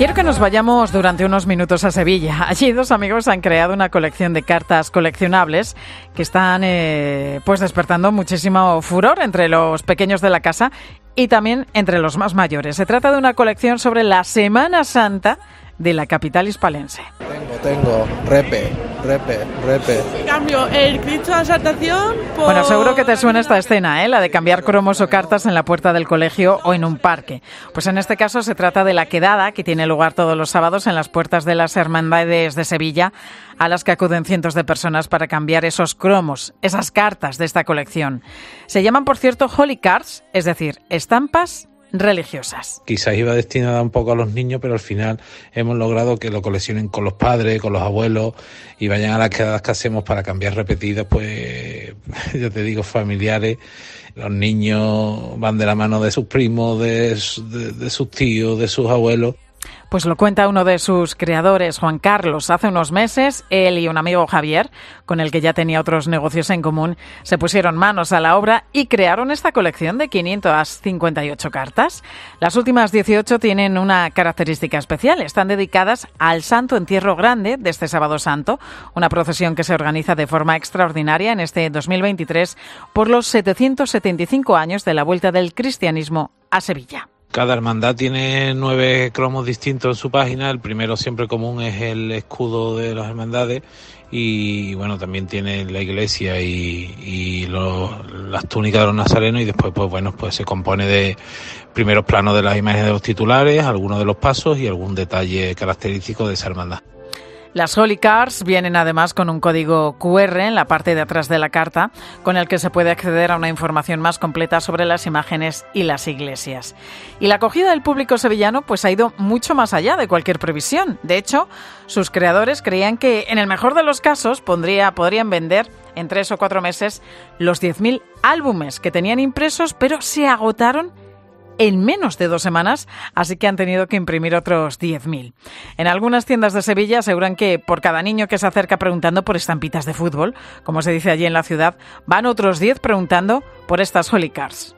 Quiero que nos vayamos durante unos minutos a Sevilla. Allí dos amigos han creado una colección de cartas coleccionables que están eh, pues despertando muchísimo furor entre los pequeños de la casa y también entre los más mayores. Se trata de una colección sobre la Semana Santa de la capital hispalense. Tengo, tengo, repe, repe, repe. Cambio el Cristo de la Saltación por... Bueno, seguro que te suena esta escena, ¿eh? la de cambiar cromos o cartas en la puerta del colegio o en un parque. Pues en este caso se trata de la quedada que tiene lugar todos los sábados en las puertas de las hermandades de Sevilla, a las que acuden cientos de personas para cambiar esos cromos, esas cartas de esta colección. Se llaman, por cierto, Holy Cards, es decir, estampas religiosas. Quizás iba destinada un poco a los niños, pero al final hemos logrado que lo coleccionen con los padres, con los abuelos y vayan a las quedadas que hacemos para cambiar repetidas, pues ya te digo, familiares. Los niños van de la mano de sus primos, de, de, de sus tíos, de sus abuelos. Pues lo cuenta uno de sus creadores, Juan Carlos. Hace unos meses, él y un amigo Javier, con el que ya tenía otros negocios en común, se pusieron manos a la obra y crearon esta colección de 558 cartas. Las últimas 18 tienen una característica especial. Están dedicadas al Santo Entierro Grande de este sábado santo, una procesión que se organiza de forma extraordinaria en este 2023 por los 775 años de la vuelta del cristianismo a Sevilla. Cada hermandad tiene nueve cromos distintos en su página. El primero siempre común es el escudo de las hermandades y bueno, también tiene la iglesia y, las túnicas de los nazarenos y después pues bueno, pues se compone de primeros planos de las imágenes de los titulares, algunos de los pasos y algún detalle característico de esa hermandad. Las Holy Cards vienen además con un código QR en la parte de atrás de la carta, con el que se puede acceder a una información más completa sobre las imágenes y las iglesias. Y la acogida del público sevillano pues ha ido mucho más allá de cualquier previsión. De hecho, sus creadores creían que en el mejor de los casos pondría, podrían vender en tres o cuatro meses los 10.000 álbumes que tenían impresos, pero se agotaron en menos de dos semanas, así que han tenido que imprimir otros 10.000. En algunas tiendas de Sevilla aseguran que por cada niño que se acerca preguntando por estampitas de fútbol, como se dice allí en la ciudad, van otros 10 preguntando por estas Holy Cards.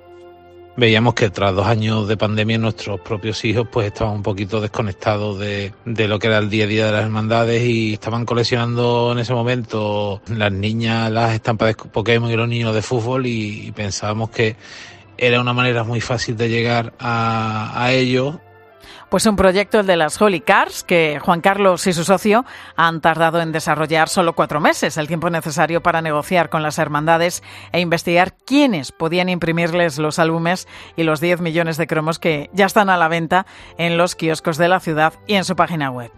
Veíamos que tras dos años de pandemia nuestros propios hijos pues estaban un poquito desconectados de, de lo que era el día a día de las hermandades y estaban coleccionando en ese momento las niñas las estampas de Pokémon y los niños de fútbol y pensábamos que era una manera muy fácil de llegar a, a ellos. Pues un proyecto, el de las Holy Cars, que Juan Carlos y su socio han tardado en desarrollar solo cuatro meses, el tiempo necesario para negociar con las hermandades e investigar quiénes podían imprimirles los álbumes y los 10 millones de cromos que ya están a la venta en los kioscos de la ciudad y en su página web.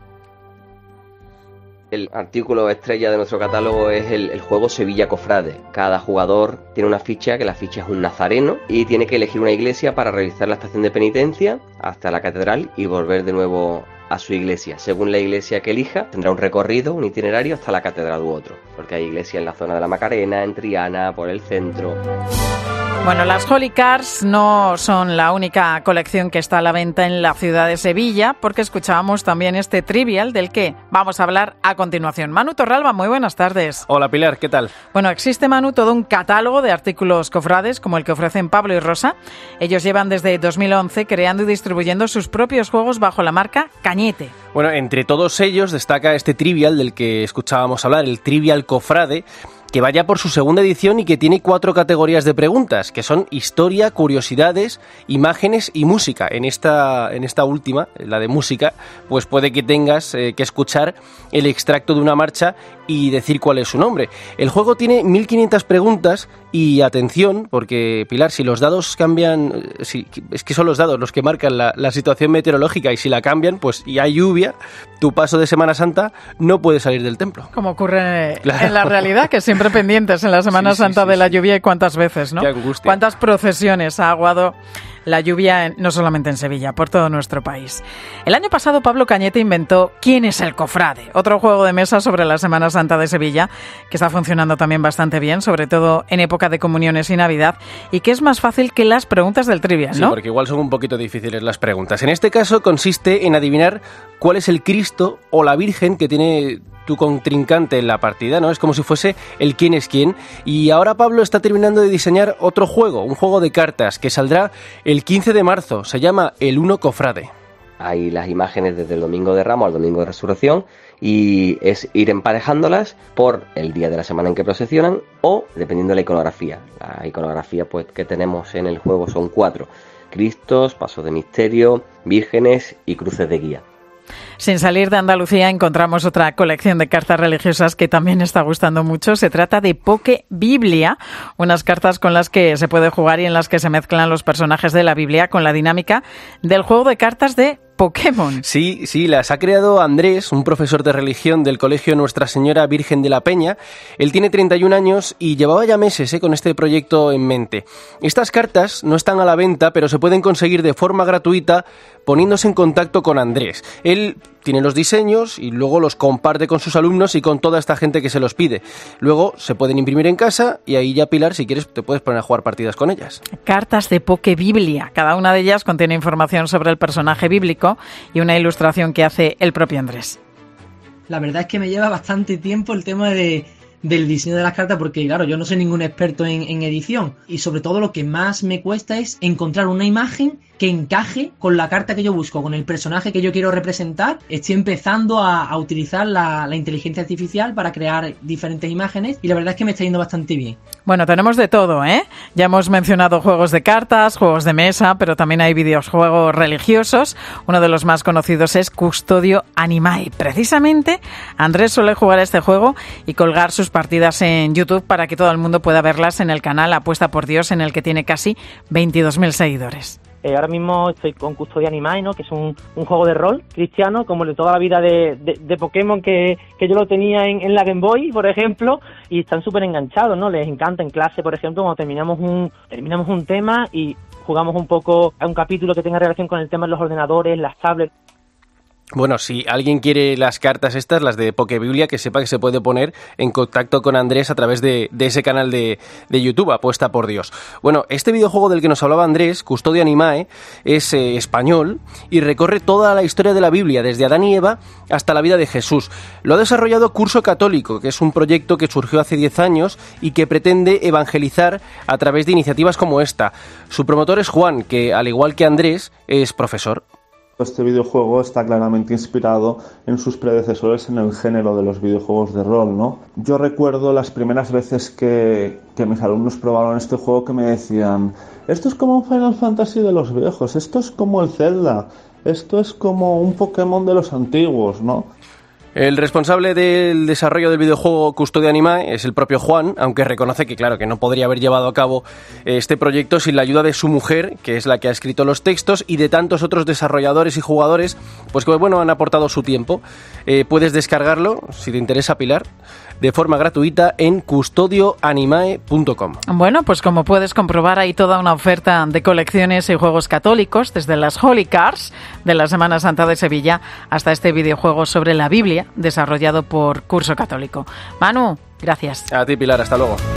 El artículo estrella de nuestro catálogo es el, juego Sevilla Cofrade. Cada jugador tiene una ficha, que la ficha es un nazareno, y tiene que elegir una iglesia para realizar la estación de penitencia hasta la catedral y volver de nuevo a su iglesia. Según la iglesia que elija, tendrá un recorrido, un itinerario hasta la catedral u otro. Porque hay iglesias en la zona de la Macarena, en Triana, por el centro. Bueno, las Holy Cars no son la única colección que está a la venta en la ciudad de Sevilla, porque escuchábamos también este trivial del que vamos a hablar a continuación. Manu Torralba, muy buenas tardes. Hola Pilar, ¿qué tal? Bueno, existe Manu todo un catálogo de artículos cofrades como el que ofrecen Pablo y Rosa. Ellos llevan desde 2011 creando y distribuyendo sus propios juegos bajo la marca Cañete. Bueno, entre todos ellos destaca este trivial del que escuchábamos hablar, el Trivial Cofrade que vaya por su segunda edición y que tiene cuatro categorías de preguntas, que son historia, curiosidades, imágenes y música. En esta, en esta última, la de música, pues puede que tengas eh, que escuchar el extracto de una marcha y decir cuál es su nombre. El juego tiene 1500 preguntas y atención, porque Pilar, si los dados cambian, si, es que son los dados los que marcan la, la, situación meteorológica y si la cambian, pues y hay lluvia, tu paso de Semana Santa no puede salir del templo. Como ocurre claro. en la realidad, que siempre pendientes en la Semana sí, Santa sí, sí, de la lluvia y cuántas veces, ¿no? Qué angustia. Cuántas procesiones ha aguado la lluvia en, no solamente en Sevilla, por todo nuestro país. El año pasado Pablo Cañete inventó ¿Quién es el cofrade? Otro juego de mesa sobre la Semana Santa de Sevilla, que está funcionando también bastante bien, sobre todo en época de comuniones y Navidad, y que es más fácil que las preguntas del trivia, ¿no? Sí, porque igual son un poquito difíciles las preguntas. En este caso consiste en adivinar cuál es el Cristo o la Virgen que tiene tu contrincante en la partida, ¿no? Es como si fuese el quién es quién. Y ahora Pablo está terminando de diseñar otro juego, un juego de cartas que saldrá el 15 de marzo. Se llama El Uno Cofrade. Hay las imágenes desde el domingo de Ramos al domingo de Resurrección y es ir emparejándolas por el día de la semana en que procesionan o dependiendo de la iconografía. La iconografía pues, que tenemos en el juego son cuatro. Cristos, pasos de misterio, vírgenes y cruces de guía. Sin salir de Andalucía encontramos otra colección de cartas religiosas que también está gustando mucho. Se trata de Poke Biblia, unas cartas con las que se puede jugar y en las que se mezclan los personajes de la Biblia con la dinámica del juego de cartas de Pokémon. Sí, sí, las ha creado Andrés, un profesor de religión del Colegio Nuestra Señora Virgen de la Peña. Él tiene 31 años y llevaba ya meses eh, con este proyecto en mente. Estas cartas no están a la venta, pero se pueden conseguir de forma gratuita poniéndose en contacto con Andrés. Él tiene los diseños y luego los comparte con sus alumnos y con toda esta gente que se los pide. Luego se pueden imprimir en casa y ahí ya, Pilar, si quieres, te puedes poner a jugar partidas con ellas. Cartas de Poke Biblia. Cada una de ellas contiene información sobre el personaje bíblico y una ilustración que hace el propio Andrés. La verdad es que me lleva bastante tiempo el tema de, del diseño de las cartas porque claro, yo no soy ningún experto en, en, edición y sobre todo lo que más me cuesta es encontrar una imagen que encaje con la carta que yo busco, con el personaje que yo quiero representar. Estoy empezando a, utilizar la, la, inteligencia artificial para crear diferentes imágenes y la verdad es que me está yendo bastante bien. Bueno, tenemos de todo, ¿eh? Ya hemos mencionado juegos de cartas, juegos de mesa, pero también hay videojuegos religiosos. Uno de los más conocidos es Custodio Animae. Precisamente, Andrés suele jugar este juego y colgar sus partidas en YouTube para que todo el mundo pueda verlas en el canal Apuesta por Dios, en el que tiene casi 22.000 seguidores. Eh, ahora mismo estoy con Custodia Animae, ¿no? que es un, juego de rol cristiano, como el de toda la vida de Pokémon que, que, yo lo tenía en, en, la Game Boy, por ejemplo, y están súper enganchados, ¿no? Les encanta en clase, por ejemplo, cuando terminamos un, terminamos un tema y jugamos un poco a un capítulo que tenga relación con el tema de los ordenadores, las tablets. Bueno, si alguien quiere las cartas estas, las de Pokebiblia, que sepa que se puede poner en contacto con Andrés a través de, ese canal de, de, YouTube, apuesta por Dios. Bueno, este videojuego del que nos hablaba Andrés, Custodio Animae, es eh, español y recorre toda la historia de la Biblia, desde Adán y Eva hasta la vida de Jesús. Lo ha desarrollado Curso Católico, que es un proyecto que surgió hace 10 años y que pretende evangelizar a través de iniciativas como esta. Su promotor es Juan, que al igual que Andrés, es profesor. Este videojuego está claramente inspirado en sus predecesores en el género de los videojuegos de rol, ¿no? Yo recuerdo las primeras veces que, que mis alumnos probaron este juego que me decían, esto es como un Final Fantasy de los viejos, esto es como el Zelda, esto es como un Pokémon de los antiguos, ¿no? El responsable del desarrollo del videojuego Custodia Animae es el propio Juan, aunque reconoce que claro que no podría haber llevado a cabo este proyecto sin la ayuda de su mujer, que es la que ha escrito los textos, y de tantos otros desarrolladores y jugadores, pues que bueno han aportado su tiempo. Eh, puedes descargarlo, si te interesa Pilar, de forma gratuita en custodioanimae.com. Bueno, pues como puedes comprobar hay toda una oferta de colecciones y juegos católicos, desde las Holy Cars de la Semana Santa de Sevilla hasta este videojuego sobre la Biblia desarrollado por Curso Católico. Manu, gracias. A ti, Pilar, hasta luego.